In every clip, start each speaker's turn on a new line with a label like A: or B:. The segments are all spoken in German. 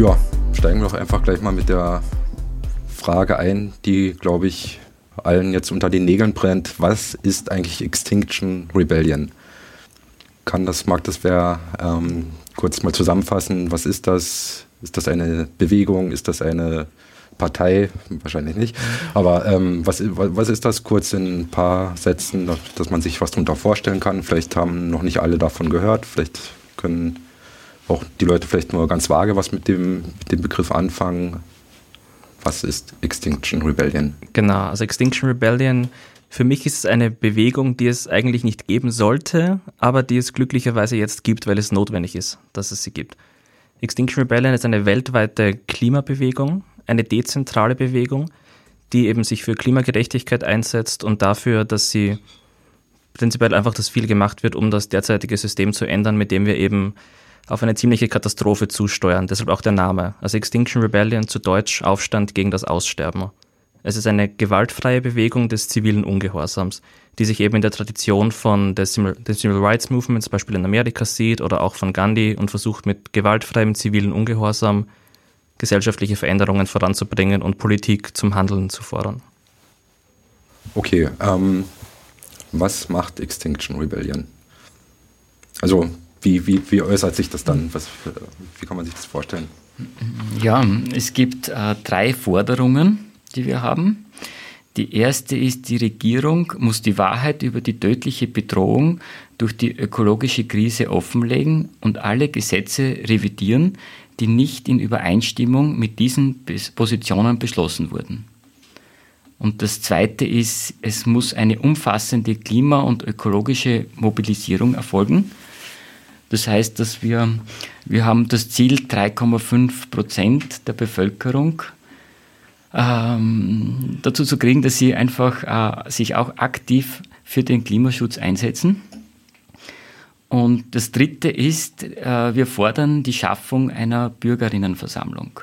A: Ja, steigen wir doch einfach gleich mal mit der Frage ein, die, glaube ich, allen jetzt unter den Nägeln brennt. Was ist eigentlich Extinction Rebellion? Kann das, mag das wer ähm, kurz mal zusammenfassen? Was ist das? Ist das eine Bewegung? Ist das eine Partei? Wahrscheinlich nicht. Aber ähm, was, was ist das? Kurz in ein paar Sätzen, dass man sich was darunter vorstellen kann. Vielleicht haben noch nicht alle davon gehört. Vielleicht können auch die Leute vielleicht nur ganz vage was mit dem, mit dem Begriff anfangen. Was ist Extinction Rebellion?
B: Genau, also Extinction Rebellion, für mich ist es eine Bewegung, die es eigentlich nicht geben sollte, aber die es glücklicherweise jetzt gibt, weil es notwendig ist, dass es sie gibt. Extinction Rebellion ist eine weltweite Klimabewegung, eine dezentrale Bewegung, die eben sich für Klimagerechtigkeit einsetzt und dafür, dass sie prinzipiell einfach, dass viel gemacht wird, um das derzeitige System zu ändern, mit dem wir eben auf eine ziemliche Katastrophe zusteuern. Deshalb auch der Name. Also Extinction Rebellion zu Deutsch Aufstand gegen das Aussterben. Es ist eine gewaltfreie Bewegung des zivilen Ungehorsams, die sich eben in der Tradition von des Civil, Rights Movement, zum Beispiel in Amerika sieht oder auch von Gandhi und versucht mit gewaltfreiem zivilen Ungehorsam gesellschaftliche Veränderungen voranzubringen und Politik zum Handeln zu fordern.
A: Okay, ähm, was macht Extinction Rebellion? Also wie, wie, wie äußert sich das dann? Was, wie kann man sich das vorstellen?
C: Ja, es gibt äh, drei Forderungen, die wir haben. Die erste ist, die Regierung muss die Wahrheit über die tödliche Bedrohung durch die ökologische Krise offenlegen und alle Gesetze revidieren, die nicht in Übereinstimmung mit diesen Positionen beschlossen wurden. Und das Zweite ist, es muss eine umfassende klima- und ökologische Mobilisierung erfolgen das heißt, dass wir, wir haben das Ziel, 3,5 Prozent der Bevölkerung ähm, dazu zu kriegen, dass sie einfach äh, sich auch aktiv für den Klimaschutz einsetzen. Und das Dritte ist, äh, wir fordern die Schaffung einer Bürgerinnenversammlung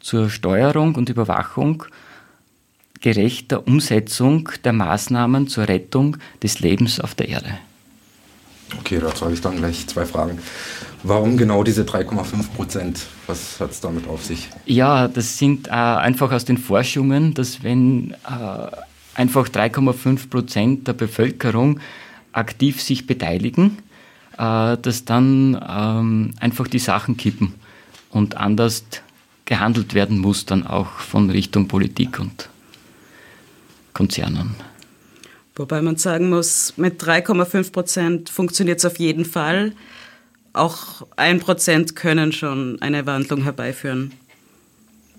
C: zur Steuerung und Überwachung gerechter Umsetzung der Maßnahmen zur Rettung des Lebens auf der Erde.
A: Okay, dazu habe ich dann gleich zwei Fragen. Warum genau diese 3,5 Prozent? Was hat es damit auf sich?
C: Ja, das sind äh, einfach aus den Forschungen, dass wenn äh, einfach 3,5 Prozent der Bevölkerung aktiv sich beteiligen, äh, dass dann ähm, einfach die Sachen kippen und anders gehandelt werden muss, dann auch von Richtung Politik und Konzernen.
D: Wobei man sagen muss, mit 3,5 Prozent funktioniert es auf jeden Fall. Auch ein Prozent können schon eine Wandlung herbeiführen.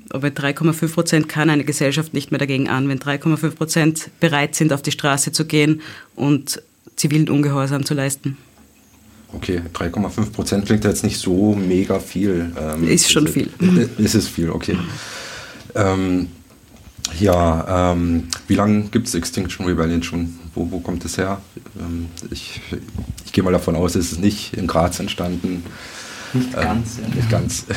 D: Aber mit 3,5 Prozent kann eine Gesellschaft nicht mehr dagegen an, wenn 3,5 Prozent bereit sind, auf die Straße zu gehen und zivilen Ungehorsam zu leisten.
A: Okay, 3,5 Prozent klingt jetzt nicht so mega viel.
D: Ähm, ist schon ist, viel.
A: Ist es viel, okay. Ähm, ja, ähm, wie lange gibt es Extinction Rebellion schon? Wo, wo kommt es her? Ähm, ich, ich gehe mal davon aus, es ist nicht in Graz entstanden.
C: Nicht ähm, ganz.
B: Ja. Nicht ganz.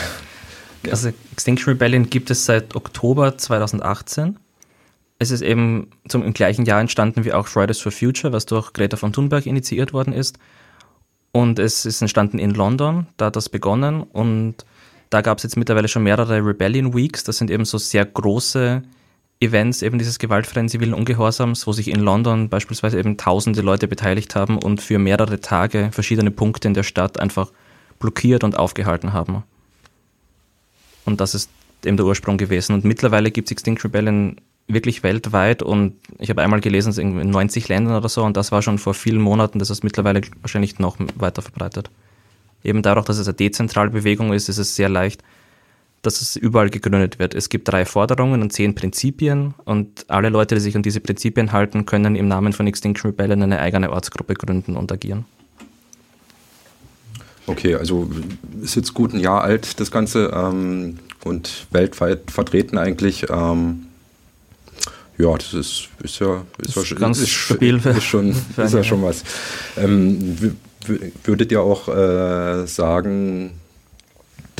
B: Ja. Also Extinction Rebellion gibt es seit Oktober 2018. Es ist eben zum, im gleichen Jahr entstanden wie auch Fridays for Future, was durch Greta von Thunberg initiiert worden ist. Und es ist entstanden in London, da hat das begonnen. Und da gab es jetzt mittlerweile schon mehrere Rebellion Weeks. Das sind eben so sehr große Events eben dieses gewaltfreien zivilen Ungehorsams, wo sich in London beispielsweise eben tausende Leute beteiligt haben und für mehrere Tage verschiedene Punkte in der Stadt einfach blockiert und aufgehalten haben. Und das ist eben der Ursprung gewesen. Und mittlerweile gibt es Extinction Rebellion wirklich weltweit und ich habe einmal gelesen, es ist in 90 Ländern oder so und das war schon vor vielen Monaten, das ist mittlerweile wahrscheinlich noch weiter verbreitet. Eben dadurch, dass es eine dezentrale Bewegung ist, ist es sehr leicht, dass es überall gegründet wird. Es gibt drei Forderungen und zehn Prinzipien und alle Leute, die sich an diese Prinzipien halten, können im Namen von Extinction Rebellion eine eigene Ortsgruppe gründen und agieren.
A: Okay, also ist jetzt gut ein Jahr alt das Ganze ähm, und weltweit vertreten eigentlich. Ähm, ja, das ist, ist ja, ist, ist
B: ganz ist, stabil.
A: Ist, schon, ist ja schon was. Ähm, würdet ihr auch äh, sagen,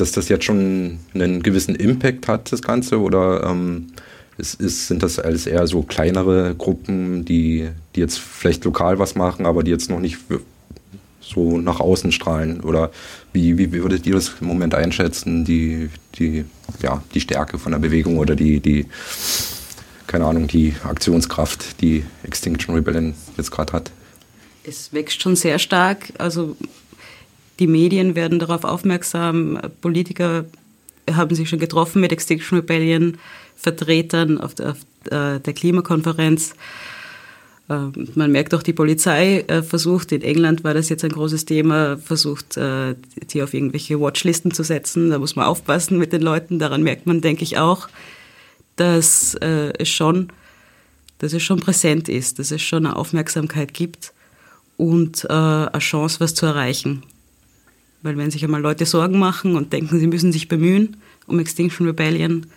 A: dass das jetzt schon einen gewissen Impact hat, das Ganze? Oder ähm, ist, ist, sind das alles eher so kleinere Gruppen, die, die jetzt vielleicht lokal was machen, aber die jetzt noch nicht so nach außen strahlen? Oder wie, wie würdet ihr das im Moment einschätzen, die, die, ja, die Stärke von der Bewegung oder die, die, keine Ahnung, die Aktionskraft, die Extinction Rebellion jetzt gerade hat?
D: Es wächst schon sehr stark. Also die Medien werden darauf aufmerksam, Politiker haben sich schon getroffen mit Extinction Rebellion Vertretern auf der, auf äh, der Klimakonferenz. Ähm, man merkt auch, die Polizei äh, versucht, in England war das jetzt ein großes Thema, versucht, äh, die auf irgendwelche Watchlisten zu setzen. Da muss man aufpassen mit den Leuten. Daran merkt man, denke ich, auch, dass es schon, dass es schon präsent ist, dass es schon eine Aufmerksamkeit gibt und eine Chance, was zu erreichen. Weil wenn sich einmal Leute Sorgen machen und denken, sie müssen sich bemühen um Extinction Rebellion,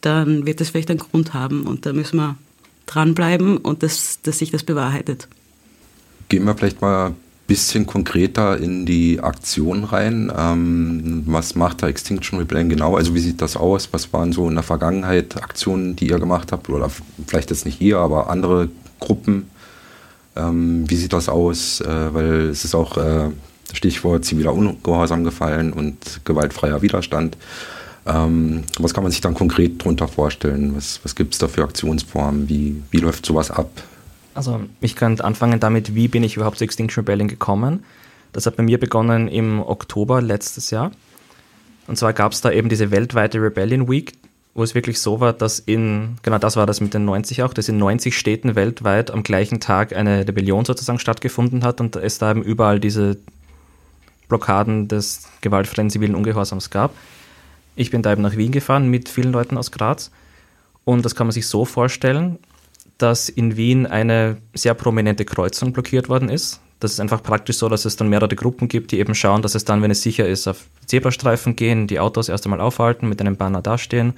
D: dann wird das vielleicht einen Grund haben und da müssen wir dranbleiben und das, dass sich das bewahrheitet.
A: Gehen wir vielleicht mal ein bisschen konkreter in die Aktion rein. Ähm, was macht da Extinction Rebellion genau? Also wie sieht das aus? Was waren so in der Vergangenheit Aktionen, die ihr gemacht habt? Oder vielleicht jetzt nicht ihr, aber andere Gruppen? Ähm, wie sieht das aus? Äh, weil es ist auch äh, Stichwort ziviler Ungehorsam gefallen und gewaltfreier Widerstand. Ähm, was kann man sich dann konkret darunter vorstellen? Was, was gibt es da für Aktionsformen? Wie, wie läuft sowas ab?
B: Also ich könnte anfangen damit, wie bin ich überhaupt zu Extinction Rebellion gekommen? Das hat bei mir begonnen im Oktober letztes Jahr. Und zwar gab es da eben diese weltweite Rebellion Week, wo es wirklich so war, dass in, genau das war das mit den 90 auch, dass in 90 Städten weltweit am gleichen Tag eine Rebellion sozusagen stattgefunden hat und es da eben überall diese Blockaden des gewaltfreien zivilen Ungehorsams gab. Ich bin da eben nach Wien gefahren mit vielen Leuten aus Graz und das kann man sich so vorstellen, dass in Wien eine sehr prominente Kreuzung blockiert worden ist. Das ist einfach praktisch so, dass es dann mehrere Gruppen gibt, die eben schauen, dass es dann, wenn es sicher ist, auf Zebrastreifen gehen, die Autos erst einmal aufhalten, mit einem Banner dastehen,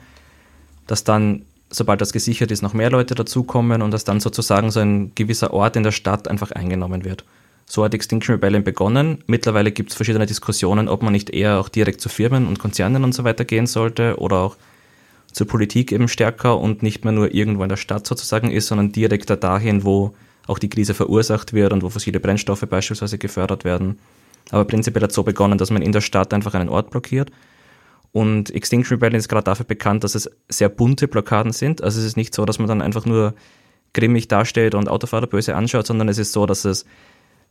B: dass dann, sobald das gesichert ist, noch mehr Leute dazukommen und dass dann sozusagen so ein gewisser Ort in der Stadt einfach eingenommen wird. So hat Extinction Rebellion begonnen. Mittlerweile gibt es verschiedene Diskussionen, ob man nicht eher auch direkt zu Firmen und Konzernen und so weiter gehen sollte oder auch zur Politik eben stärker und nicht mehr nur irgendwo in der Stadt sozusagen ist, sondern direkter dahin, wo auch die Krise verursacht wird und wo fossile Brennstoffe beispielsweise gefördert werden. Aber prinzipiell hat es so begonnen, dass man in der Stadt einfach einen Ort blockiert. Und Extinction Rebellion ist gerade dafür bekannt, dass es sehr bunte Blockaden sind. Also es ist nicht so, dass man dann einfach nur grimmig dasteht und Autofahrer böse anschaut, sondern es ist so, dass es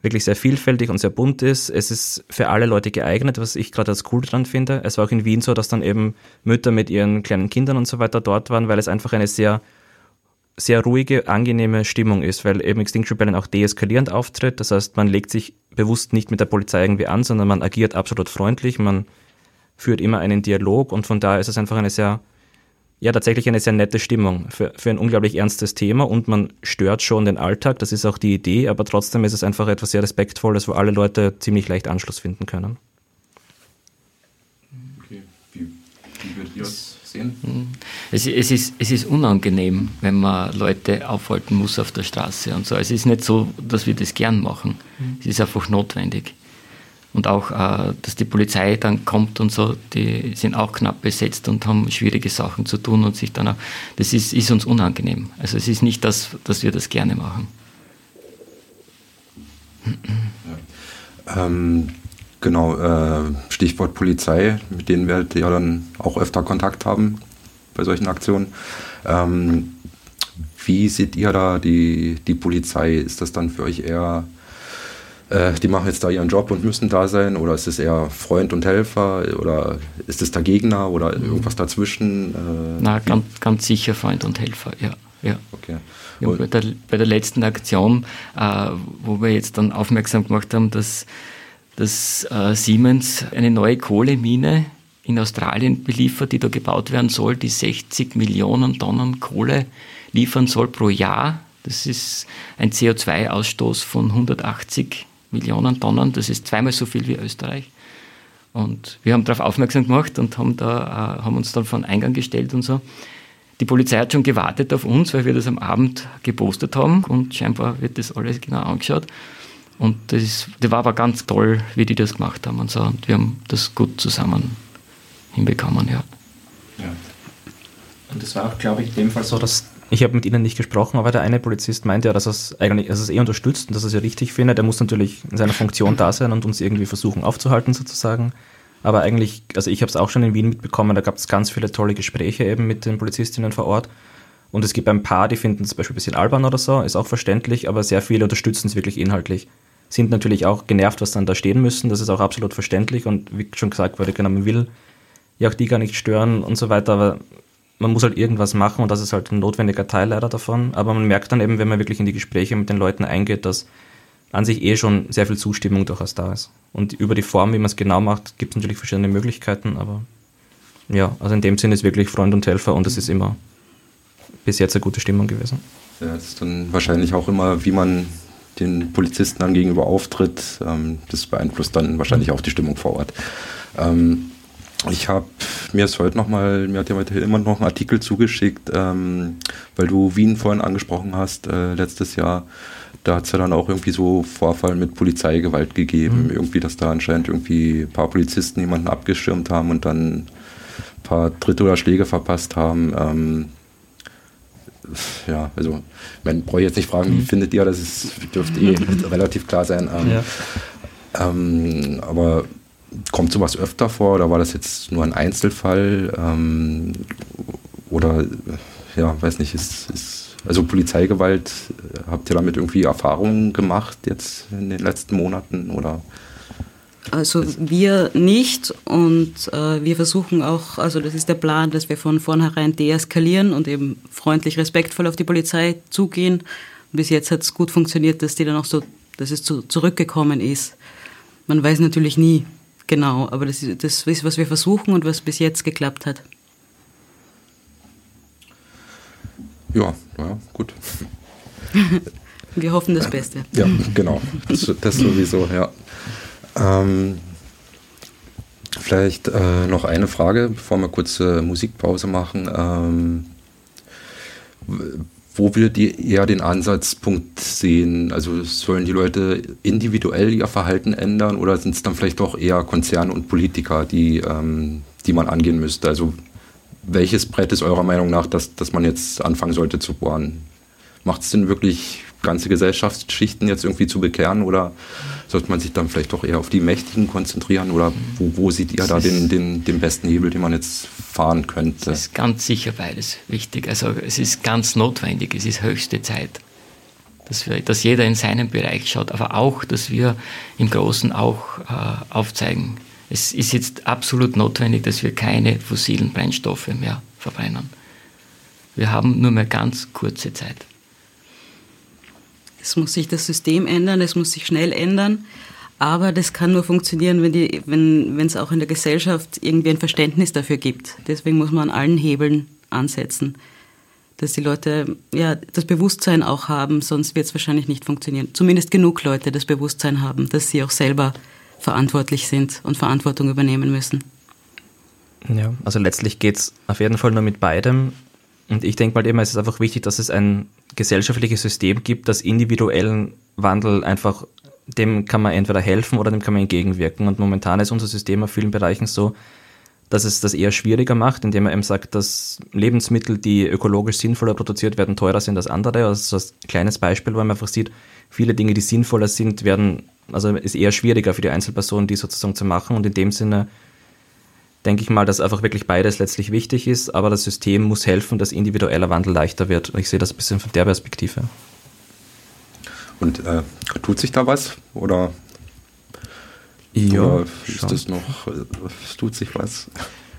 B: wirklich sehr vielfältig und sehr bunt ist. Es ist für alle Leute geeignet, was ich gerade als cool dran finde. Es war auch in Wien so, dass dann eben Mütter mit ihren kleinen Kindern und so weiter dort waren, weil es einfach eine sehr sehr ruhige, angenehme Stimmung ist, weil eben Extinction Rebellion auch deeskalierend auftritt. Das heißt, man legt sich bewusst nicht mit der Polizei irgendwie an, sondern man agiert absolut freundlich, man führt immer einen Dialog und von daher ist es einfach eine sehr ja tatsächlich eine sehr nette Stimmung für, für ein unglaublich ernstes Thema und man stört schon den Alltag, das ist auch die Idee, aber trotzdem ist es einfach etwas sehr Respektvolles, wo alle Leute ziemlich leicht Anschluss finden können.
C: Okay, wie, wie würdet ihr das sehen? Hm. Es, es, ist, es ist unangenehm, wenn man Leute aufhalten muss auf der Straße und so. Es ist nicht so, dass wir das gern machen. Mhm. Es ist einfach notwendig und auch, äh, dass die Polizei dann kommt und so, die sind auch knapp besetzt und haben schwierige Sachen zu tun und sich dann auch, das ist, ist uns unangenehm. Also es ist nicht das, dass wir das gerne machen.
A: Ja. Ähm, genau, äh, Stichwort Polizei, mit denen wir halt ja dann auch öfter Kontakt haben bei solchen Aktionen. Ähm, wie seht ihr da die, die Polizei? Ist das dann für euch eher äh, die machen jetzt da ihren Job und müssen da sein? Oder ist es eher Freund und Helfer? Oder ist es der Gegner oder mhm. irgendwas dazwischen? Äh,
C: Na, ganz, ganz sicher Freund und Helfer, ja. ja. Okay. Ja, bei, der, bei der letzten Aktion, äh, wo wir jetzt dann aufmerksam gemacht haben, dass, dass äh, Siemens eine neue Kohlemine in Australien beliefert, die da gebaut werden soll, die 60 Millionen Tonnen Kohle liefern soll pro Jahr. Das ist ein CO2-Ausstoß von 180 Millionen Tonnen, das ist zweimal so viel wie Österreich. Und wir haben darauf aufmerksam gemacht und haben, da, äh, haben uns dann vor den Eingang gestellt und so. Die Polizei hat schon gewartet auf uns, weil wir das am Abend gepostet haben und scheinbar wird das alles genau angeschaut. Und das, ist, das war aber ganz toll, wie die das gemacht haben und so. Und wir haben das gut zusammen hinbekommen, ja.
B: ja. Und es war auch, glaube ich, in dem Fall so, dass Ich habe mit ihnen nicht gesprochen, aber der eine Polizist meinte ja, dass er es eigentlich, dass es eh unterstützt und dass er es ja richtig findet. Er muss natürlich in seiner Funktion da sein und uns irgendwie versuchen aufzuhalten sozusagen. Aber eigentlich, also ich habe es auch schon in Wien mitbekommen, da gab es ganz viele tolle Gespräche eben mit den Polizistinnen vor Ort. Und es gibt ein paar, die finden es zum Beispiel ein bisschen albern oder so, ist auch verständlich, aber sehr viele unterstützen es wirklich inhaltlich. Sind natürlich auch genervt, was dann da stehen müssen, das ist auch absolut verständlich und wie schon gesagt wurde, genau, man will ja auch die gar nicht stören und so weiter, aber man muss halt irgendwas machen und das ist halt ein notwendiger Teil leider davon. Aber man merkt dann eben, wenn man wirklich in die Gespräche mit den Leuten eingeht, dass an sich eh schon sehr viel Zustimmung durchaus da ist. Und über die Form, wie man es genau macht, gibt es natürlich verschiedene Möglichkeiten, aber ja, also in dem Sinne ist wirklich Freund und Helfer und es ist immer bis jetzt eine gute Stimmung gewesen.
A: Ja, das ist dann wahrscheinlich auch immer, wie man den Polizisten dann gegenüber auftritt. Ähm, das beeinflusst dann wahrscheinlich auch die Stimmung vor Ort. Ähm, ich habe mir ist heute nochmal, mir hat ja heute immer noch einen Artikel zugeschickt, ähm, weil du Wien vorhin angesprochen hast, äh, letztes Jahr. Da hat es ja dann auch irgendwie so Vorfall mit Polizeigewalt gegeben. Mhm. Irgendwie, dass da anscheinend irgendwie ein paar Polizisten jemanden abgeschirmt haben und dann ein paar Tritte oder Schläge verpasst haben. Ähm, ja, also, man brauche jetzt nicht fragen, wie mhm. findet ihr, das ist, dürfte eh relativ klar sein. Ähm, ja. ähm, aber kommt sowas öfter vor oder war das jetzt nur ein Einzelfall? Ähm, oder, ja, weiß nicht, ist, ist, also Polizeigewalt, habt ihr damit irgendwie Erfahrungen gemacht jetzt in den letzten Monaten oder?
D: Also wir nicht und äh, wir versuchen auch, also das ist der Plan, dass wir von vornherein deeskalieren und eben freundlich, respektvoll auf die Polizei zugehen. Bis jetzt hat es gut funktioniert, dass die dann auch so, dass es zu, zurückgekommen ist. Man weiß natürlich nie, Genau, aber das, das ist, was wir versuchen und was bis jetzt geklappt hat.
A: Ja, ja, gut.
D: wir hoffen das Beste.
A: Ja, genau. Das, das sowieso, ja. Ähm, vielleicht äh, noch eine Frage, bevor wir kurze Musikpause machen. Ähm, wo wir die eher den Ansatzpunkt sehen? Also sollen die Leute individuell ihr Verhalten ändern oder sind es dann vielleicht doch eher Konzerne und Politiker, die, ähm, die man angehen müsste? Also welches Brett ist eurer Meinung nach, dass, dass man jetzt anfangen sollte zu bohren? Macht es denn wirklich ganze Gesellschaftsschichten jetzt irgendwie zu bekehren oder sollte man sich dann vielleicht doch eher auf die Mächtigen konzentrieren oder wo, wo sieht ihr da den, den, den besten Hebel, den man jetzt fahren könnte?
C: Es ist ganz sicher beides wichtig. Also es ist ganz notwendig, es ist höchste Zeit, dass, wir, dass jeder in seinem Bereich schaut, aber auch, dass wir im Großen auch äh, aufzeigen. Es ist jetzt absolut notwendig, dass wir keine fossilen Brennstoffe mehr verbrennen. Wir haben nur mehr ganz kurze Zeit.
D: Es muss sich das System ändern, es muss sich schnell ändern. Aber das kann nur funktionieren, wenn, die, wenn, es auch in der Gesellschaft irgendwie ein Verständnis dafür gibt. Deswegen muss man an allen Hebeln ansetzen, dass die Leute ja, das Bewusstsein auch haben, sonst wird es wahrscheinlich nicht funktionieren. Zumindest genug Leute das Bewusstsein haben, dass sie auch selber verantwortlich sind und Verantwortung übernehmen müssen.
B: Ja, also letztlich geht es auf jeden Fall nur mit beidem. Und ich denke mal eben, es ist einfach wichtig, dass es ein gesellschaftliches System gibt, das individuellen Wandel einfach, dem kann man entweder helfen oder dem kann man entgegenwirken. Und momentan ist unser System auf vielen Bereichen so, dass es das eher schwieriger macht, indem man eben sagt, dass Lebensmittel, die ökologisch sinnvoller produziert werden, teurer sind als andere. Also das ist ein kleines Beispiel, wo man einfach sieht, viele Dinge, die sinnvoller sind, werden, also ist eher schwieriger für die Einzelperson, die sozusagen zu machen. Und in dem Sinne denke ich mal, dass einfach wirklich beides letztlich wichtig ist, aber das System muss helfen, dass individueller Wandel leichter wird. Ich sehe das ein bisschen von der Perspektive.
A: Und äh, tut sich da was? Oder, ja, oder ist das noch, es tut sich was?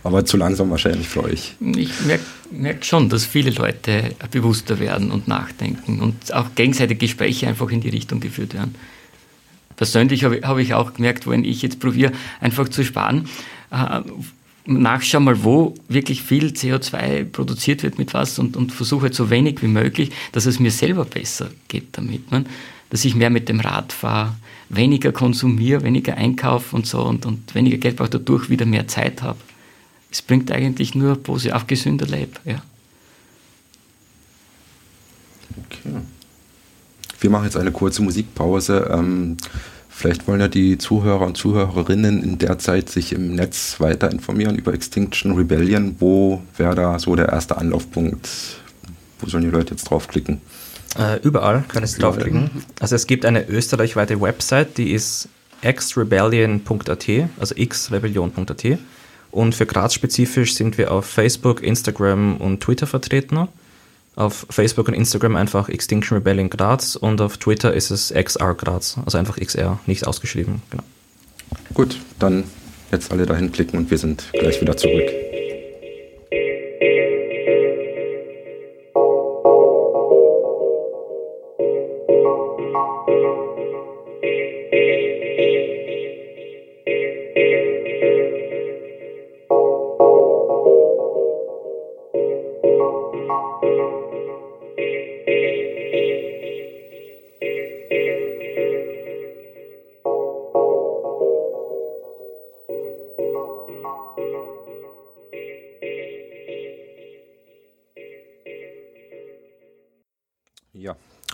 A: Aber zu langsam wahrscheinlich für euch.
C: Ich merke merk schon, dass viele Leute bewusster werden und nachdenken und auch gegenseitige Gespräche einfach in die Richtung geführt werden. Persönlich habe hab ich auch gemerkt, wenn ich jetzt probiere, einfach zu sparen, äh, mal, wo wirklich viel CO2 produziert wird mit was und, und versuche halt so wenig wie möglich, dass es mir selber besser geht damit. Man, dass ich mehr mit dem Rad fahre, weniger konsumiere, weniger einkaufe und so und, und weniger Geld brauche, dadurch wieder mehr Zeit habe. Es bringt eigentlich nur positiv, auf gesünder Leben. Ja.
A: Okay. Wir machen jetzt eine kurze Musikpause. Ähm, Vielleicht wollen ja die Zuhörer und Zuhörerinnen in der Zeit sich im Netz weiter informieren über Extinction Rebellion. Wo wäre da so der erste Anlaufpunkt? wo sollen die Leute jetzt draufklicken?
B: Äh, überall können Sie draufklicken. Also es gibt eine österreichweite Website, die ist xrebellion.at, also xrebellion.at. Und für Graz spezifisch sind wir auf Facebook, Instagram und Twitter vertreten. Auf Facebook und Instagram einfach Extinction Rebellion Graz und auf Twitter ist es XR Graz, also einfach XR, nicht ausgeschrieben. Genau.
A: Gut, dann jetzt alle dahin klicken und wir sind gleich wieder zurück.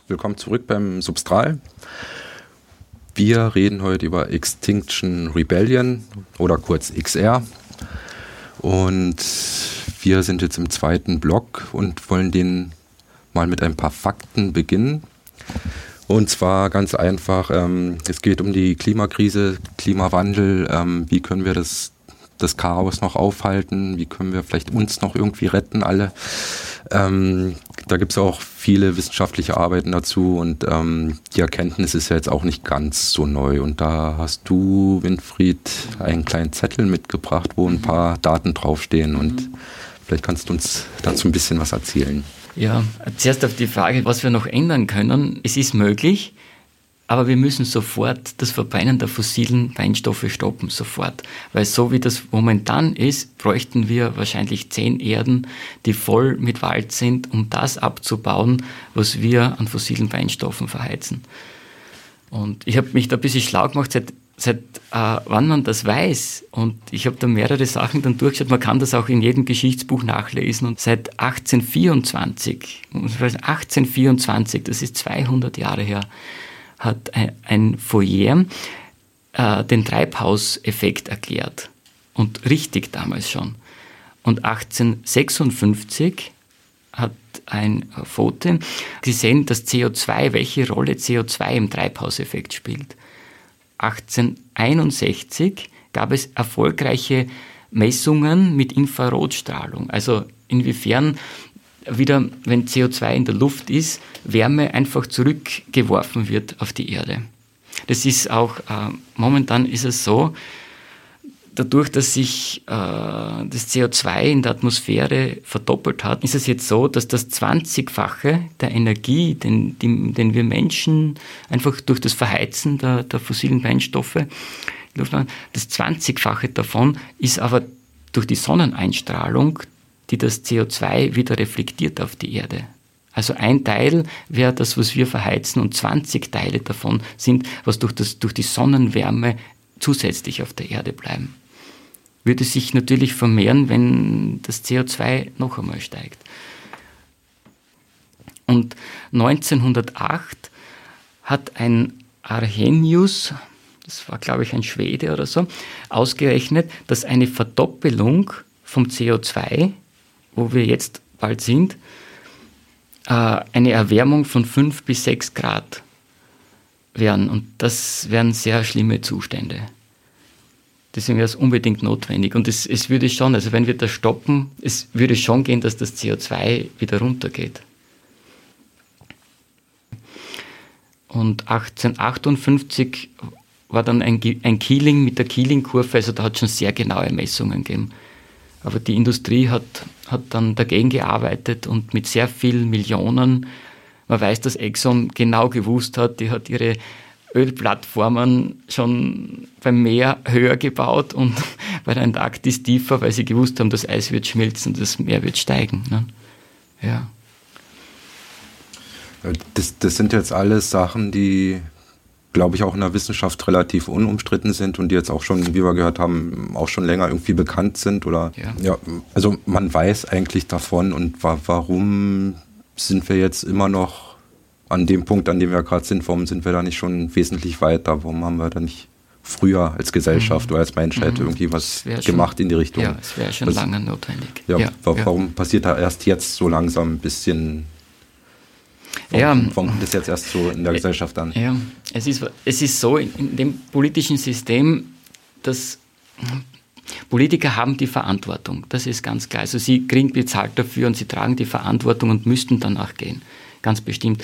A: Willkommen zurück beim Substral. Wir reden heute über Extinction Rebellion oder kurz XR. Und wir sind jetzt im zweiten Block und wollen den mal mit ein paar Fakten beginnen. Und zwar ganz einfach, ähm, es geht um die Klimakrise, Klimawandel, ähm, wie können wir das, das Chaos noch aufhalten, wie können wir vielleicht uns noch irgendwie retten alle. Ähm, da gibt es auch viele wissenschaftliche Arbeiten dazu und ähm, die Erkenntnis ist ja jetzt auch nicht ganz so neu. Und da hast du, Winfried, einen kleinen Zettel mitgebracht, wo ein paar Daten draufstehen und vielleicht kannst du uns dazu ein bisschen was erzählen.
C: Ja, zuerst auf die Frage, was wir noch ändern können. Es ist möglich, aber wir müssen sofort das Verbrennen der fossilen Brennstoffe stoppen, sofort. Weil so wie das momentan ist, bräuchten wir wahrscheinlich zehn Erden, die voll mit Wald sind, um das abzubauen, was wir an fossilen Brennstoffen verheizen. Und ich habe mich da ein bisschen schlau gemacht, seit, seit äh, wann man das weiß. Und ich habe da mehrere Sachen dann durchgeschaut. Man kann das auch in jedem Geschichtsbuch nachlesen. Und seit 1824, 1824, das ist 200 Jahre her, hat ein Fourier äh, den Treibhauseffekt erklärt. Und richtig damals schon. Und 1856 hat ein Foto gesehen, dass CO2, welche Rolle CO2 im Treibhauseffekt spielt. 1861 gab es erfolgreiche Messungen mit Infrarotstrahlung. Also inwiefern wieder, wenn CO2 in der Luft ist, Wärme einfach zurückgeworfen wird auf die Erde. Das ist auch, äh, momentan ist es so, dadurch, dass sich äh, das CO2 in der Atmosphäre verdoppelt hat, ist es jetzt so, dass das 20-fache der Energie, den, die, den wir Menschen einfach durch das Verheizen der, der fossilen Brennstoffe, das 20-fache davon ist aber durch die Sonneneinstrahlung, die das CO2 wieder reflektiert auf die Erde. Also ein Teil wäre das, was wir verheizen und 20 Teile davon sind, was durch, das, durch die Sonnenwärme zusätzlich auf der Erde bleiben. Würde sich natürlich vermehren, wenn das CO2 noch einmal steigt. Und 1908 hat ein Arrhenius, das war glaube ich ein Schwede oder so, ausgerechnet, dass eine Verdoppelung vom CO2, wo wir jetzt bald sind, äh, eine Erwärmung von 5 bis 6 Grad wären. Und das wären sehr schlimme Zustände. Deswegen wäre es unbedingt notwendig. Und es, es würde schon, also wenn wir das stoppen, es würde schon gehen, dass das CO2 wieder runtergeht. Und 1858 war dann ein, ein Keeling mit der Keeling-Kurve, also da hat es schon sehr genaue Messungen gegeben. Aber die Industrie hat, hat dann dagegen gearbeitet und mit sehr vielen Millionen, man weiß, dass Exxon genau gewusst hat, die hat ihre Ölplattformen schon beim Meer höher gebaut und bei der Antarktis tiefer, weil sie gewusst haben, das Eis wird schmelzen, das Meer wird steigen. Ne? Ja.
A: Das, das sind jetzt alles Sachen, die, glaube ich, auch in der Wissenschaft relativ unumstritten sind und die jetzt auch schon, wie wir gehört haben, auch schon länger irgendwie bekannt sind. Oder ja, ja also man weiß eigentlich davon und wa warum sind wir jetzt immer noch an dem Punkt, an dem wir gerade sind, warum sind wir da nicht schon wesentlich weiter? Warum haben wir da nicht früher als Gesellschaft mhm. oder als Menschheit mhm. irgendwie was gemacht in die Richtung?
C: Ja, es wäre schon das, lange notwendig.
A: Ja, ja, warum passiert da erst jetzt so langsam ein bisschen Warum, ja, kommt das jetzt erst so in der äh, Gesellschaft an?
C: Ja, es ist, es ist so, in, in dem politischen System, dass Politiker haben die Verantwortung, das ist ganz klar. Also sie kriegen bezahlt dafür und sie tragen die Verantwortung und müssten danach gehen, ganz bestimmt.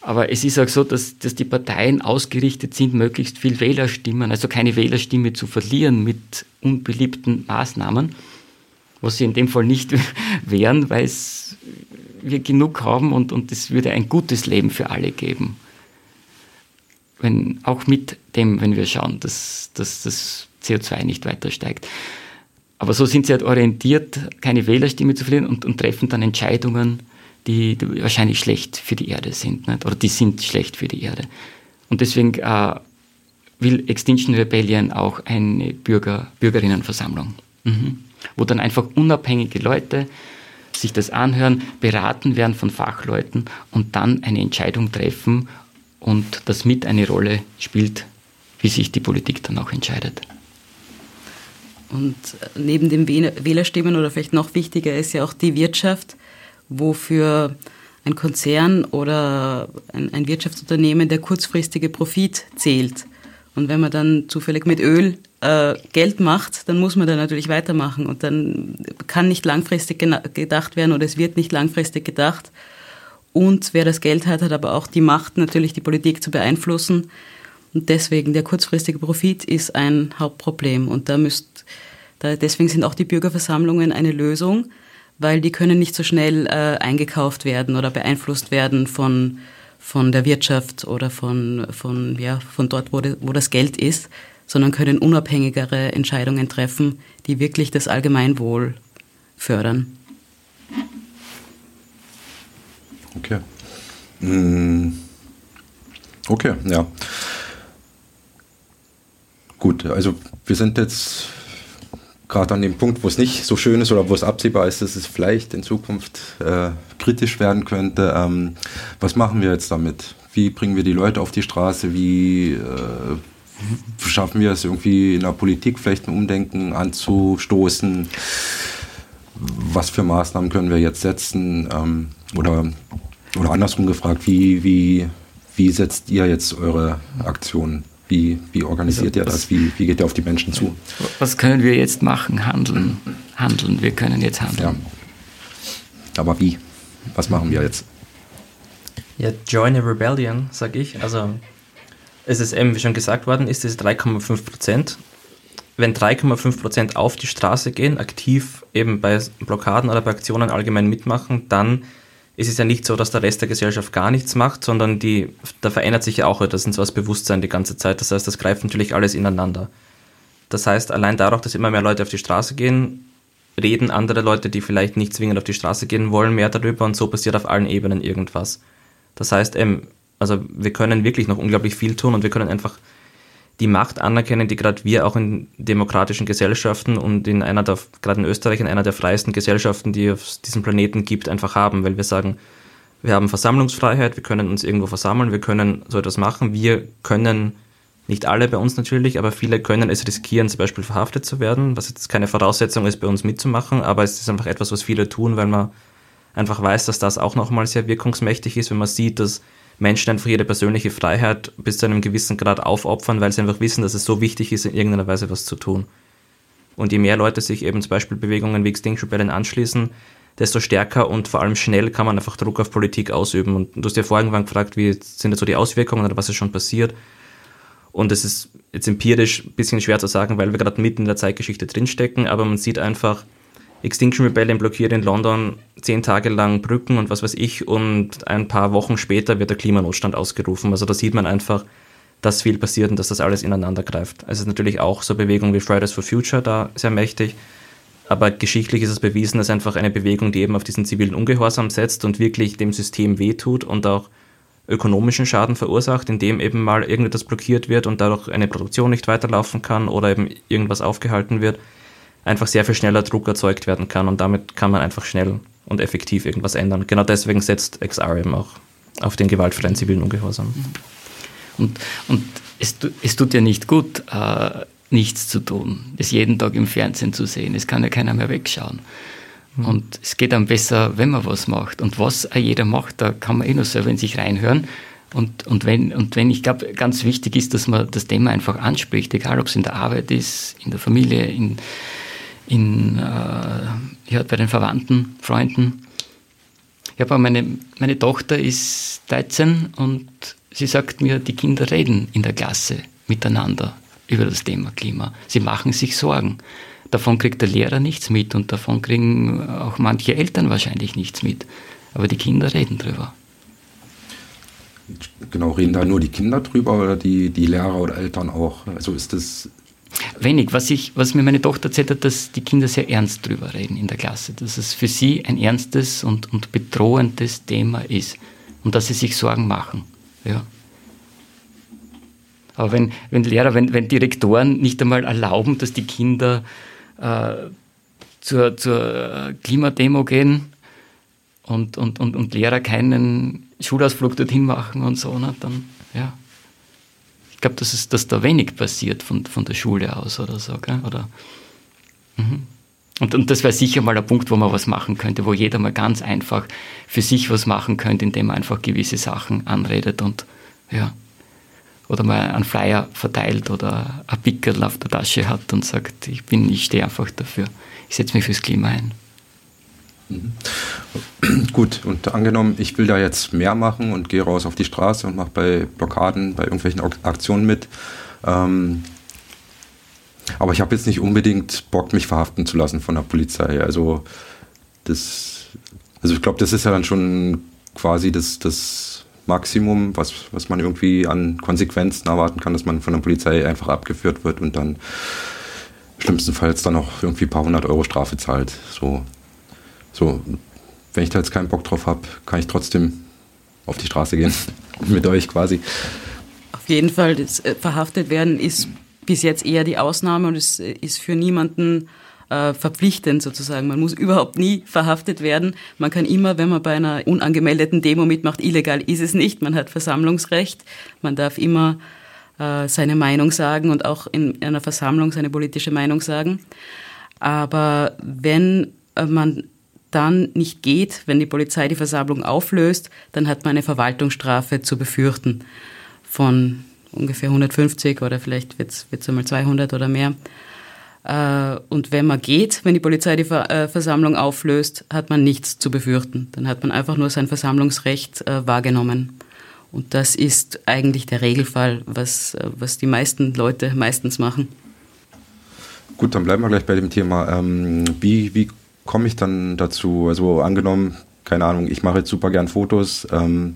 C: Aber es ist auch so, dass, dass die Parteien ausgerichtet sind, möglichst viel Wählerstimmen, also keine Wählerstimme zu verlieren mit unbeliebten Maßnahmen, was sie in dem Fall nicht wären, weil wir genug haben und, und es würde ein gutes Leben für alle geben. Wenn, auch mit dem, wenn wir schauen, dass, dass das CO2 nicht weiter steigt. Aber so sind sie halt orientiert, keine Wählerstimme zu verlieren und, und treffen dann Entscheidungen, die, die, wahrscheinlich schlecht für die Erde sind. Nicht? Oder die sind schlecht für die Erde. Und deswegen äh, will Extinction Rebellion auch eine Bürger, Bürgerinnenversammlung, mhm. Wo dann einfach unabhängige Leute sich das anhören, beraten werden von Fachleuten und dann eine Entscheidung treffen und das mit eine Rolle spielt, wie sich die Politik dann auch entscheidet.
D: Und neben den Wählerstimmen oder vielleicht noch wichtiger ist ja auch die Wirtschaft, wofür ein Konzern oder ein, ein Wirtschaftsunternehmen der kurzfristige Profit zählt. Und wenn man dann zufällig mit Öl äh, Geld macht, dann muss man da natürlich weitermachen und dann kann nicht langfristig gedacht werden oder es wird nicht langfristig gedacht. Und wer das Geld hat, hat aber auch die Macht, natürlich die Politik zu beeinflussen. Und deswegen der kurzfristige Profit ist ein Hauptproblem. Und da müsst, da, deswegen sind auch die Bürgerversammlungen eine Lösung, weil die können nicht so schnell äh, eingekauft werden oder beeinflusst werden von, von der Wirtschaft oder von, von, ja, von dort, wo, de, wo das Geld ist, sondern können unabhängigere Entscheidungen treffen, die wirklich das Allgemeinwohl fördern.
A: Okay. Hm. Okay, ja. Gut, also wir sind jetzt gerade an dem Punkt, wo es nicht so schön ist oder wo es absehbar ist, dass es vielleicht in Zukunft äh, kritisch werden könnte. Ähm, was machen wir jetzt damit? Wie bringen wir die Leute auf die Straße? Wie äh, schaffen wir es irgendwie in der Politik vielleicht ein Umdenken anzustoßen? Was für Maßnahmen können wir jetzt setzen? Ähm, oder, oder andersrum gefragt, wie, wie, wie setzt ihr jetzt eure Aktionen? Wie, wie organisiert also, ihr das? Wie, wie geht ihr auf die Menschen zu?
C: Was können wir jetzt machen? Handeln. Handeln. Wir können jetzt handeln.
A: Ja. Aber wie? Was machen wir jetzt?
B: Ja, join a rebellion, sag ich. Also eben, wie schon gesagt worden ist, es 3,5 Prozent. Wenn 3,5 Prozent auf die Straße gehen, aktiv eben bei Blockaden oder bei Aktionen allgemein mitmachen, dann ist es ja nicht so, dass der Rest der Gesellschaft gar nichts macht, sondern die, da verändert sich ja auch etwas, und zwar das Bewusstsein die ganze Zeit. Das heißt, das greift natürlich alles ineinander. Das heißt, allein dadurch, dass immer mehr Leute auf die Straße gehen, reden andere Leute, die vielleicht nicht zwingend auf die Straße gehen wollen, mehr darüber und so passiert auf allen Ebenen irgendwas. Das heißt, ähm, also wir können wirklich noch unglaublich viel tun und wir können einfach die Macht anerkennen, die gerade wir auch in demokratischen Gesellschaften und in einer der, gerade in Österreich, in einer der freiesten Gesellschaften, die auf diesem Planeten gibt, einfach haben, weil wir sagen, wir haben Versammlungsfreiheit, wir können uns irgendwo versammeln, wir können so etwas machen, wir können, nicht alle bei uns natürlich, aber viele können es riskieren, zum Beispiel verhaftet zu werden, was jetzt keine Voraussetzung ist, bei uns mitzumachen, aber es ist einfach etwas, was viele tun, weil man einfach weiß, dass das auch nochmal sehr wirkungsmächtig ist, wenn man sieht, dass Menschen einfach ihre persönliche Freiheit bis zu einem gewissen Grad aufopfern, weil sie einfach wissen, dass es so wichtig ist, in irgendeiner Weise was zu tun. Und je mehr Leute sich eben zum Beispiel Bewegungen wie Extinction Rebellion anschließen, desto stärker und vor allem schnell kann man einfach Druck auf Politik ausüben. Und du hast ja vorhin gefragt, wie sind jetzt so die Auswirkungen oder was ist schon passiert. Und es ist jetzt empirisch ein bisschen schwer zu sagen, weil wir gerade mitten in der Zeitgeschichte drinstecken, aber man sieht einfach, Extinction Rebellion blockiert in London zehn Tage lang Brücken und was weiß ich und ein paar Wochen später wird der Klimanotstand ausgerufen. Also da sieht man einfach, dass viel passiert und dass das alles ineinander greift. Es ist natürlich auch so Bewegungen wie Fridays for Future da sehr mächtig, aber geschichtlich ist es bewiesen, dass einfach eine Bewegung, die eben auf diesen zivilen Ungehorsam setzt und wirklich dem System wehtut und auch ökonomischen Schaden verursacht, indem eben mal irgendetwas blockiert wird und dadurch eine Produktion nicht weiterlaufen kann oder eben irgendwas aufgehalten wird, einfach sehr viel schneller Druck erzeugt werden kann und damit kann man einfach schnell und effektiv irgendwas ändern. Genau deswegen setzt XR eben auch auf den gewaltfreien zivilen Ungehorsam.
C: Und, und es, es tut ja nicht gut, äh, nichts zu tun, es jeden Tag im Fernsehen zu sehen. Es kann ja keiner mehr wegschauen. Mhm. Und es geht dann besser, wenn man was macht. Und was jeder macht, da kann man eh nur selber in sich reinhören. Und, und wenn, und wenn ich glaube, ganz wichtig ist, dass man das Thema einfach anspricht, egal ob es in der Arbeit ist, in der Familie, in, in, äh, ja, bei den Verwandten, Freunden. Ich habe meine, meine Tochter ist 13 und sie sagt mir, die Kinder reden in der Klasse miteinander über das Thema Klima. Sie machen sich Sorgen. Davon kriegt der Lehrer nichts mit und davon kriegen auch manche Eltern wahrscheinlich nichts mit. Aber die Kinder reden drüber.
A: Genau, reden da nur die Kinder drüber oder die, die Lehrer oder Eltern auch? Also ist das.
C: Wenig. Was, ich, was mir meine Tochter erzählt hat, dass die Kinder sehr ernst drüber reden in der Klasse. Dass es für sie ein ernstes und, und bedrohendes Thema ist. Und dass sie sich Sorgen machen. Ja. Aber wenn, wenn Lehrer, wenn, wenn Direktoren nicht einmal erlauben, dass die Kinder äh, zur, zur Klimademo gehen und, und, und, und Lehrer keinen Schulausflug dorthin machen und so, ne, dann, ja. Ich glaube, dass, dass da wenig passiert von, von der Schule aus oder so, gell? Oder, mhm. und, und das wäre sicher mal ein Punkt, wo man was machen könnte, wo jeder mal ganz einfach für sich was machen könnte, indem man einfach gewisse Sachen anredet und, ja oder mal einen Flyer verteilt oder ein Pickel auf der Tasche hat und sagt, ich bin, ich stehe einfach dafür. Ich setze mich fürs Klima ein.
A: Mhm. Gut, und angenommen, ich will da jetzt mehr machen und gehe raus auf die Straße und mache bei Blockaden, bei irgendwelchen Aktionen mit. Ähm, aber ich habe jetzt nicht unbedingt Bock, mich verhaften zu lassen von der Polizei. Also das, also ich glaube, das ist ja dann schon quasi das, das Maximum, was, was man irgendwie an Konsequenzen erwarten kann, dass man von der Polizei einfach abgeführt wird und dann schlimmstenfalls dann auch irgendwie ein paar hundert Euro Strafe zahlt. So, so wenn ich da jetzt keinen Bock drauf habe, kann ich trotzdem auf die Straße gehen mit euch quasi.
D: Auf jeden Fall, das äh, verhaftet werden ist bis jetzt eher die Ausnahme und es äh, ist für niemanden äh, verpflichtend sozusagen. Man muss überhaupt nie verhaftet werden. Man kann immer, wenn man bei einer unangemeldeten Demo mitmacht, illegal ist es nicht. Man hat Versammlungsrecht. Man darf immer äh, seine Meinung sagen und auch in einer Versammlung seine politische Meinung sagen. Aber wenn äh, man dann nicht geht, wenn die Polizei die Versammlung auflöst, dann hat man eine Verwaltungsstrafe zu befürchten von ungefähr 150 oder vielleicht wird es einmal 200 oder mehr. Äh, und wenn man geht, wenn die Polizei die äh, Versammlung auflöst, hat man nichts zu befürchten. Dann hat man einfach nur sein Versammlungsrecht äh, wahrgenommen. Und das ist eigentlich der Regelfall, was, was die meisten Leute meistens machen.
A: Gut, dann bleiben wir gleich bei dem Thema. Ähm, wie wie komme ich dann dazu? Also angenommen, keine Ahnung, ich mache jetzt super gern Fotos. Ähm,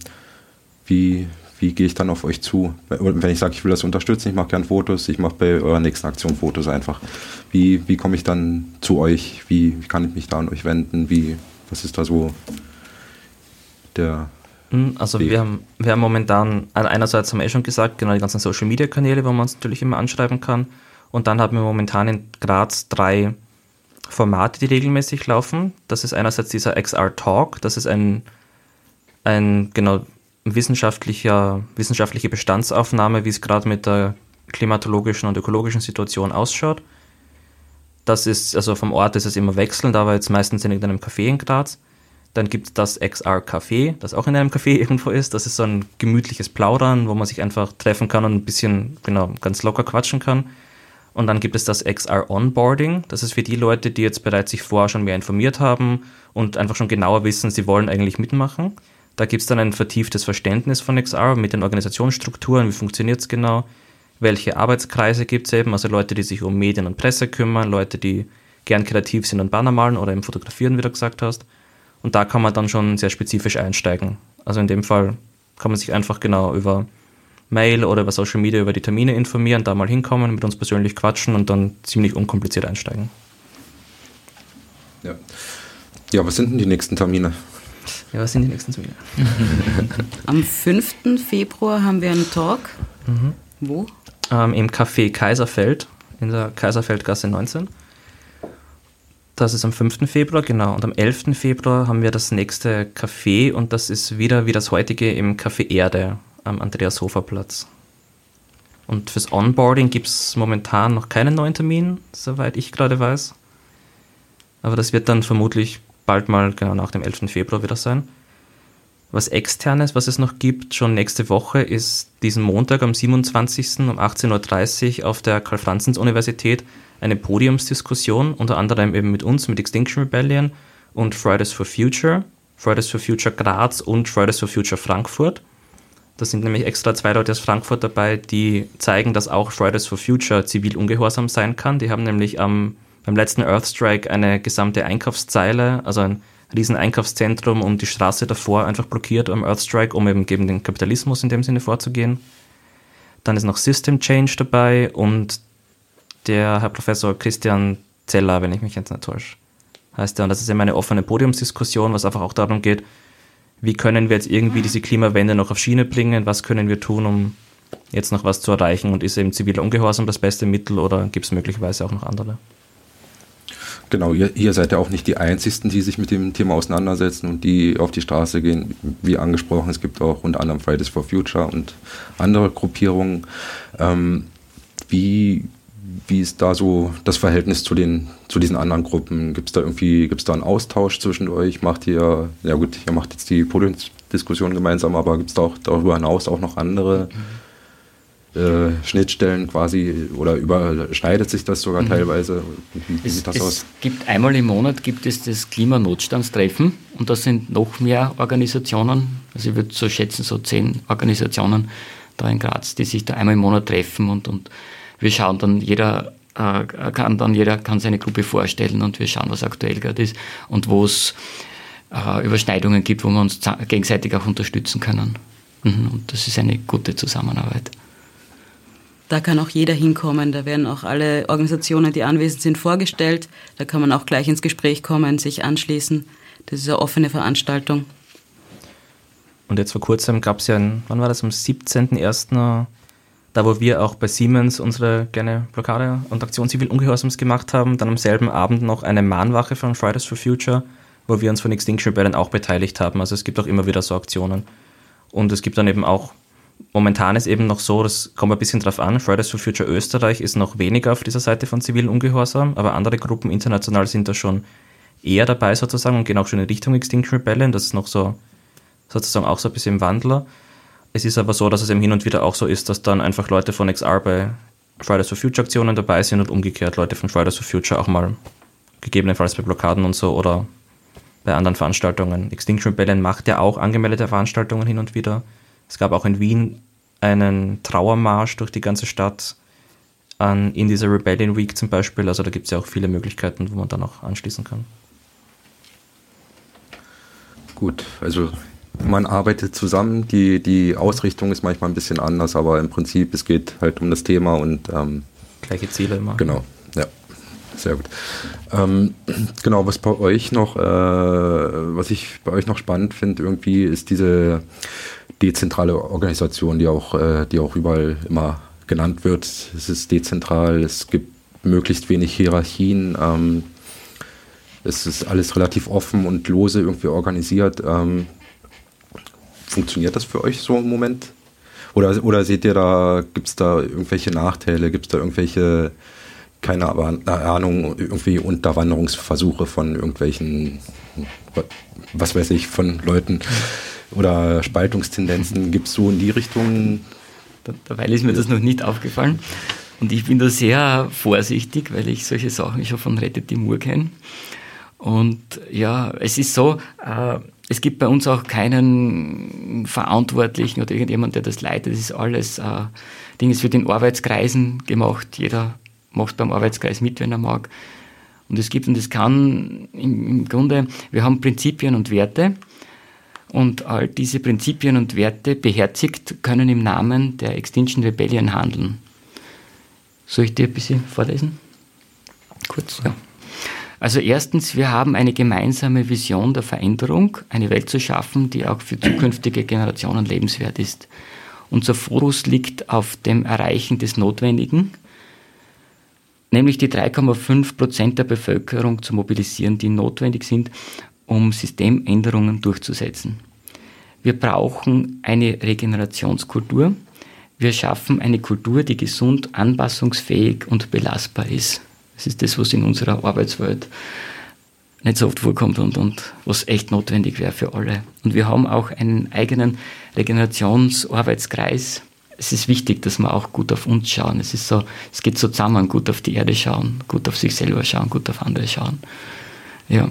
A: wie, wie gehe ich dann auf euch zu? Wenn ich sage, ich will das unterstützen, ich mache gern Fotos, ich mache bei eurer nächsten Aktion Fotos einfach. Wie, wie komme ich dann zu euch? Wie, wie kann ich mich da an euch wenden? Wie, was ist da so der.
B: Hm, also wir haben, wir haben momentan, einerseits haben wir eh schon gesagt, genau die ganzen Social Media Kanäle, wo man uns natürlich immer anschreiben kann. Und dann haben wir momentan in Graz drei Formate, die regelmäßig laufen. Das ist einerseits dieser XR Talk, das ist ein, ein genau wissenschaftlicher, wissenschaftliche Bestandsaufnahme, wie es gerade mit der klimatologischen und ökologischen Situation ausschaut. Das ist, also vom Ort ist es immer wechselnd, aber jetzt meistens in irgendeinem Café in Graz. Dann gibt es das XR Café, das auch in einem Café irgendwo ist. Das ist so ein gemütliches Plaudern, wo man sich einfach treffen kann und ein bisschen, genau, ganz locker quatschen kann. Und dann gibt es das XR Onboarding. Das ist für die Leute, die jetzt bereits sich vorher schon mehr informiert haben und einfach schon genauer wissen, sie wollen eigentlich mitmachen. Da gibt es dann ein vertieftes Verständnis von XR mit den Organisationsstrukturen, wie funktioniert es genau, welche Arbeitskreise gibt es eben, also Leute, die sich um Medien und Presse kümmern, Leute, die gern kreativ sind und Banner malen oder im Fotografieren, wie du gesagt hast. Und da kann man dann schon sehr spezifisch einsteigen. Also in dem Fall kann man sich einfach genau über Mail oder über Social Media über die Termine informieren, da mal hinkommen, mit uns persönlich quatschen und dann ziemlich unkompliziert einsteigen.
A: Ja. Ja, was sind denn die nächsten Termine?
B: Ja, was sind die nächsten Termine?
D: Am 5. Februar haben wir einen Talk. Mhm. Wo?
B: Ähm, Im Café Kaiserfeld, in der Kaiserfeldgasse 19. Das ist am 5. Februar, genau. Und am 11. Februar haben wir das nächste Café und das ist wieder wie das heutige im Café Erde am Andreas-Hofer-Platz. Und fürs Onboarding gibt es momentan noch keinen neuen Termin, soweit ich gerade weiß. Aber das wird dann vermutlich bald mal genau nach dem 11. Februar wieder sein. Was externes, was es noch gibt, schon nächste Woche, ist diesen Montag am 27. um 18.30 Uhr auf der Karl-Franzens-Universität eine Podiumsdiskussion, unter anderem eben mit uns, mit Extinction Rebellion und Fridays for Future, Fridays for Future Graz und Fridays for Future Frankfurt. Da sind nämlich extra zwei Leute aus Frankfurt dabei, die zeigen, dass auch Fridays for Future zivil ungehorsam sein kann. Die haben nämlich am, beim letzten Earthstrike eine gesamte Einkaufszeile, also ein riesen Einkaufszentrum und die Straße davor einfach blockiert am Earthstrike, um eben gegen den Kapitalismus in dem Sinne vorzugehen. Dann ist noch System Change dabei und der Herr Professor Christian Zeller, wenn ich mich jetzt nicht täusche, heißt er. Und das ist eben eine offene Podiumsdiskussion, was einfach auch darum geht, wie können wir jetzt irgendwie diese Klimawende noch auf Schiene bringen, was können wir tun, um jetzt noch was zu erreichen und ist eben ziviler Ungehorsam das beste Mittel oder gibt es möglicherweise auch noch andere?
A: Genau, ihr, ihr, seid ja auch nicht die Einzigen, die sich mit dem Thema auseinandersetzen und die auf die Straße gehen. Wie angesprochen, es gibt auch unter anderem Fridays for Future und andere Gruppierungen. Ähm, wie wie ist da so das Verhältnis zu den zu diesen anderen Gruppen? Gibt es da irgendwie, gibt es da einen Austausch zwischen euch? Macht ihr, ja gut, ihr macht jetzt die Podiumsdiskussion gemeinsam, aber gibt es da auch darüber hinaus auch noch andere äh, Schnittstellen quasi oder überschneidet sich das sogar mhm. teilweise?
C: Wie, wie sieht das es aus? Es gibt einmal im Monat gibt es das Klimanotstandstreffen und da sind noch mehr Organisationen, also ich würde so schätzen, so zehn Organisationen da in Graz, die sich da einmal im Monat treffen und, und wir schauen dann, jeder äh, kann dann, jeder kann seine Gruppe vorstellen und wir schauen, was aktuell gerade ist und wo es äh, Überschneidungen gibt, wo wir uns gegenseitig auch unterstützen können. Mhm, und das ist eine gute Zusammenarbeit.
D: Da kann auch jeder hinkommen. Da werden auch alle Organisationen, die anwesend sind, vorgestellt. Da kann man auch gleich ins Gespräch kommen, sich anschließen. Das ist eine offene Veranstaltung.
B: Und jetzt vor kurzem gab es ja, ein, wann war das, am 17.01 da wo wir auch bei Siemens unsere gerne Blockade und Aktion Zivil Ungehorsams gemacht haben, dann am selben Abend noch eine Mahnwache von Fridays for Future, wo wir uns von Extinction Rebellion auch beteiligt haben. Also es gibt auch immer wieder so Aktionen. Und es gibt dann eben auch, momentan ist eben noch so, das kommt ein bisschen drauf an, Fridays for Future Österreich ist noch weniger auf dieser Seite von zivilen Ungehorsam, aber andere Gruppen international sind da schon eher dabei sozusagen und gehen auch schon in Richtung Extinction Rebellion. Das ist noch so sozusagen auch so ein bisschen im Wandler. Es ist aber so, dass es eben hin und wieder auch so ist, dass dann einfach Leute von XR bei Fridays for Future Aktionen dabei sind und umgekehrt Leute von Fridays for Future auch mal gegebenenfalls bei Blockaden und so oder bei anderen Veranstaltungen. Extinction Rebellion macht ja auch angemeldete Veranstaltungen hin und wieder. Es gab auch in Wien einen Trauermarsch durch die ganze Stadt an, in dieser Rebellion Week zum Beispiel. Also da gibt es ja auch viele Möglichkeiten, wo man dann auch anschließen kann.
A: Gut, also man arbeitet zusammen. Die, die Ausrichtung ist manchmal ein bisschen anders, aber im Prinzip es geht halt um das Thema und ähm,
B: gleiche Ziele immer.
A: Genau, ja. Sehr gut. Ähm, genau, was bei euch noch, äh, was ich bei euch noch spannend finde, irgendwie ist diese dezentrale Organisation, die auch, äh, die auch überall immer genannt wird. Es ist dezentral, es gibt möglichst wenig Hierarchien. Ähm, es ist alles relativ offen und lose irgendwie organisiert. Ähm, Funktioniert das für euch so im Moment? Oder, oder seht ihr da, gibt es da irgendwelche Nachteile, gibt es da irgendwelche, keine Ahnung, irgendwie Unterwanderungsversuche von irgendwelchen, was weiß ich, von Leuten oder Spaltungstendenzen? Gibt es so in die Richtung?
C: Dabei ist mir das noch nicht aufgefallen. Und ich bin da sehr vorsichtig, weil ich solche Sachen schon von Rettet die Mur kenne. Und ja, es ist so, äh, es gibt bei uns auch keinen Verantwortlichen oder irgendjemand, der das leitet. Das ist alles äh, Ding ist für den Arbeitskreisen gemacht. Jeder macht beim Arbeitskreis mit, wenn er mag. Und es gibt, und es kann im, im Grunde, wir haben Prinzipien und Werte. Und all diese Prinzipien und Werte beherzigt können im Namen der Extinction Rebellion handeln. Soll ich dir ein bisschen vorlesen? Kurz, ja. Also erstens, wir haben eine gemeinsame Vision der Veränderung, eine Welt zu schaffen, die auch für zukünftige Generationen lebenswert ist. Unser Fokus liegt auf dem Erreichen des Notwendigen, nämlich die 3,5 Prozent der Bevölkerung zu mobilisieren, die notwendig sind, um Systemänderungen durchzusetzen. Wir brauchen eine Regenerationskultur. Wir schaffen eine Kultur, die gesund, anpassungsfähig und belastbar ist. Das ist das, was in unserer Arbeitswelt nicht so oft vorkommt und, und was echt notwendig wäre für alle. Und wir haben auch einen eigenen Regenerationsarbeitskreis. Es ist wichtig, dass wir auch gut auf uns schauen. Es ist so, es geht so zusammen, gut auf die Erde schauen, gut auf sich selber schauen, gut auf andere schauen. Ja.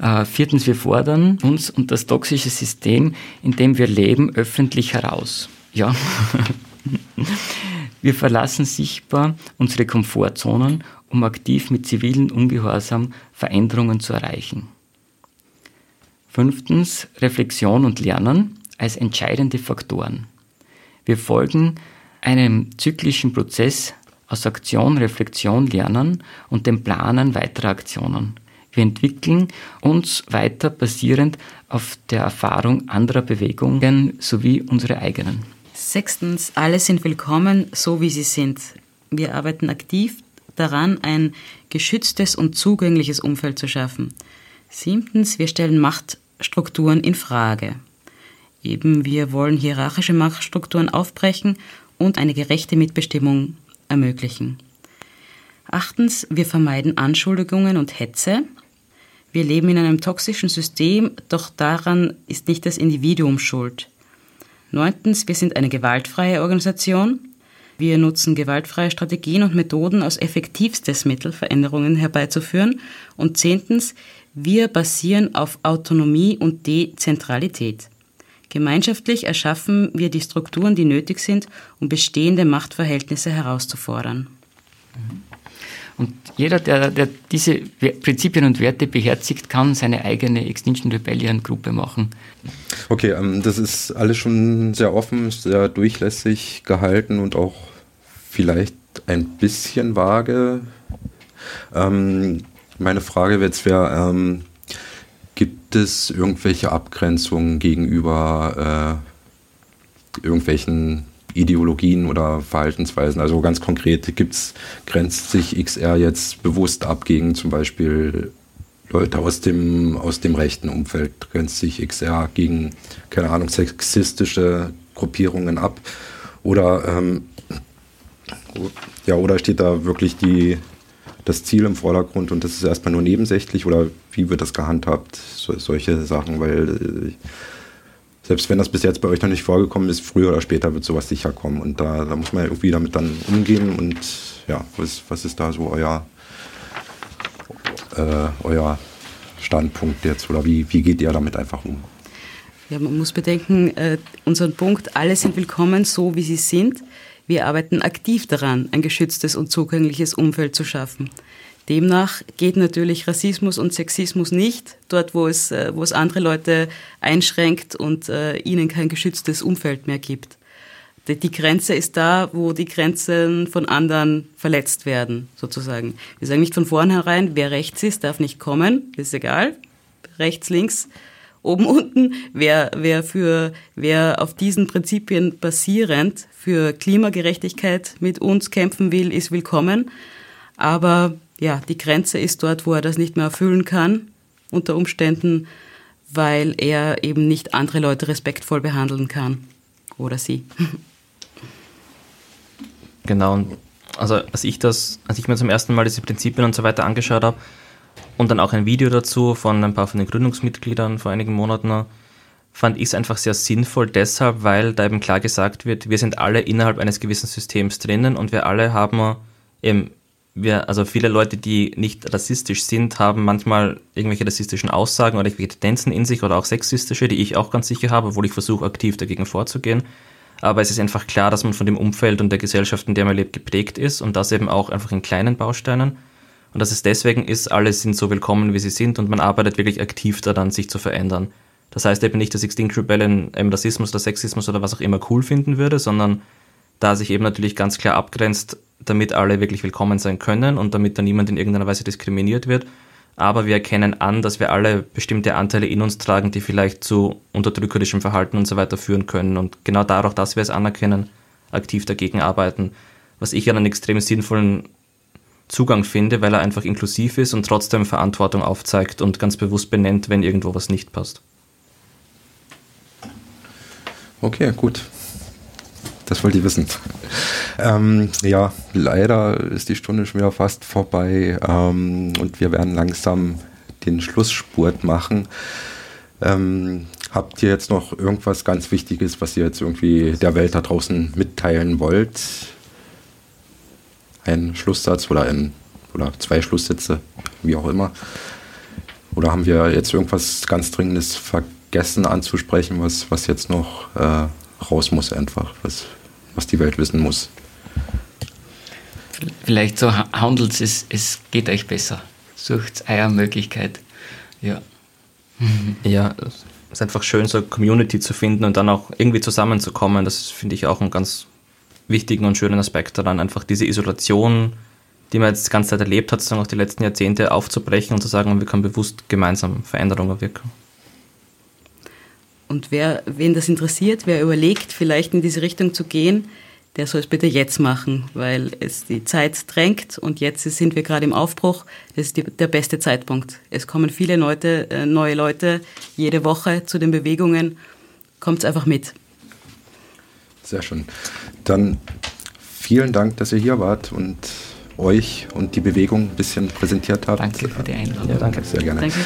C: Äh, viertens, wir fordern uns und das toxische System, in dem wir leben, öffentlich heraus. Ja. wir verlassen sichtbar unsere Komfortzonen, um aktiv mit zivilen Ungehorsam Veränderungen zu erreichen. Fünftens, Reflexion und Lernen als entscheidende Faktoren. Wir folgen einem zyklischen Prozess aus Aktion, Reflexion, Lernen und dem Planen weiterer Aktionen. Wir entwickeln uns weiter basierend auf der Erfahrung anderer Bewegungen sowie unsere eigenen.
D: Sechstens, alle sind willkommen, so wie sie sind. Wir arbeiten aktiv daran, ein geschütztes und zugängliches Umfeld zu schaffen. Siebtens, wir stellen Machtstrukturen in Frage. Eben, wir wollen hierarchische Machtstrukturen aufbrechen und eine gerechte Mitbestimmung ermöglichen. Achtens, wir vermeiden Anschuldigungen und Hetze. Wir leben in einem toxischen System, doch daran ist nicht das Individuum schuld. Neuntens, wir sind eine gewaltfreie Organisation. Wir nutzen gewaltfreie Strategien und Methoden als effektivstes Mittel, Veränderungen herbeizuführen. Und zehntens, wir basieren auf Autonomie und Dezentralität. Gemeinschaftlich erschaffen wir die Strukturen, die nötig sind, um bestehende Machtverhältnisse herauszufordern.
C: Und jeder, der, der diese Prinzipien und Werte beherzigt, kann seine eigene Extinction Rebellion Gruppe machen.
A: Okay, ähm, das ist alles schon sehr offen, sehr durchlässig gehalten und auch vielleicht ein bisschen vage. Ähm, meine Frage jetzt wäre, ähm, gibt es irgendwelche Abgrenzungen gegenüber äh, irgendwelchen Ideologien oder Verhaltensweisen? Also ganz konkret, gibt's, grenzt sich XR jetzt bewusst ab gegen zum Beispiel Leute aus dem, aus dem rechten Umfeld? Grenzt sich XR gegen, keine Ahnung, sexistische Gruppierungen ab? Oder ähm, ja, oder steht da wirklich die, das Ziel im Vordergrund und das ist erstmal nur nebensächlich oder wie wird das gehandhabt? So, solche Sachen, weil äh, selbst wenn das bis jetzt bei euch noch nicht vorgekommen ist, früher oder später wird sowas sicher kommen und da, da muss man irgendwie damit dann umgehen und ja, was, was ist da so euer, äh, euer Standpunkt jetzt oder wie, wie geht ihr damit einfach um?
D: Ja, man muss bedenken, äh, unseren Punkt, alle sind willkommen, so wie sie sind. Wir arbeiten aktiv daran, ein geschütztes und zugängliches Umfeld zu schaffen. Demnach geht natürlich Rassismus und Sexismus nicht, dort wo es, äh, wo es andere Leute einschränkt und äh, ihnen kein geschütztes Umfeld mehr gibt. Die Grenze ist da, wo die Grenzen von anderen verletzt werden, sozusagen. Wir sagen nicht von vornherein, wer rechts ist, darf nicht kommen, ist egal. Rechts, links, oben, unten. Wer, wer, für, wer auf diesen Prinzipien basierend für Klimagerechtigkeit mit uns kämpfen will, ist willkommen. Aber ja, die Grenze ist dort, wo er das nicht mehr erfüllen kann, unter Umständen, weil er eben nicht andere Leute respektvoll behandeln kann. Oder sie.
B: Genau, also als ich das, als ich mir zum ersten Mal diese Prinzipien und so weiter angeschaut habe, und dann auch ein Video dazu von ein paar von den Gründungsmitgliedern vor einigen Monaten, fand ich es einfach sehr sinnvoll deshalb, weil da eben klar gesagt wird, wir sind alle innerhalb eines gewissen Systems drinnen und wir alle haben eben wir, also viele Leute, die nicht rassistisch sind, haben manchmal irgendwelche rassistischen Aussagen oder irgendwelche Tendenzen in sich oder auch sexistische, die ich auch ganz sicher habe, obwohl ich versuche, aktiv dagegen vorzugehen. Aber es ist einfach klar, dass man von dem Umfeld und der Gesellschaft, in der man lebt, geprägt ist und das eben auch einfach in kleinen Bausteinen. Und dass es deswegen ist, alle sind so willkommen, wie sie sind und man arbeitet wirklich aktiv daran, sich zu verändern. Das heißt eben nicht, dass Extinction Rebellion eben Rassismus oder Sexismus oder was auch immer cool finden würde, sondern da sich eben natürlich ganz klar abgrenzt, damit alle wirklich willkommen sein können und damit da niemand in irgendeiner Weise diskriminiert wird. Aber wir erkennen an, dass wir alle bestimmte Anteile in uns tragen, die vielleicht zu unterdrückerischem Verhalten und so weiter führen können. Und genau dadurch, dass wir es anerkennen, aktiv dagegen arbeiten. Was ich einen extrem sinnvollen Zugang finde, weil er einfach inklusiv ist und trotzdem Verantwortung aufzeigt und ganz bewusst benennt, wenn irgendwo was nicht passt.
A: Okay, gut. Das wollt ihr wissen. Ähm, ja, leider ist die Stunde schon wieder fast vorbei ähm, und wir werden langsam den Schlussspurt machen. Ähm, habt ihr jetzt noch irgendwas ganz Wichtiges, was ihr jetzt irgendwie der Welt da draußen mitteilen wollt? Ein Schlusssatz oder ein oder zwei Schlusssätze, wie auch immer. Oder haben wir jetzt irgendwas ganz Dringendes vergessen anzusprechen, was, was jetzt noch äh, raus muss einfach, was, was die Welt wissen muss?
C: Vielleicht so handelt es, es geht euch besser. Sucht eure Möglichkeit. Ja.
B: Ja, es ist einfach schön, so eine Community zu finden und dann auch irgendwie zusammenzukommen. Das finde ich auch einen ganz wichtigen und schönen Aspekt daran. Einfach diese Isolation, die man jetzt die ganze Zeit erlebt hat, sozusagen auch die letzten Jahrzehnte aufzubrechen und zu sagen, wir können bewusst gemeinsam Veränderungen wirken.
D: Und wer, wen das interessiert, wer überlegt, vielleicht in diese Richtung zu gehen, der soll es bitte jetzt machen, weil es die Zeit drängt und jetzt sind wir gerade im Aufbruch. Das ist die, der beste Zeitpunkt. Es kommen viele Leute, äh, neue Leute jede Woche zu den Bewegungen. Kommt einfach mit.
A: Sehr schön. Dann vielen Dank, dass ihr hier wart und euch und die Bewegung ein bisschen präsentiert habt.
C: Danke für die Einladung.
A: Ja, danke. Sehr gerne. Danke.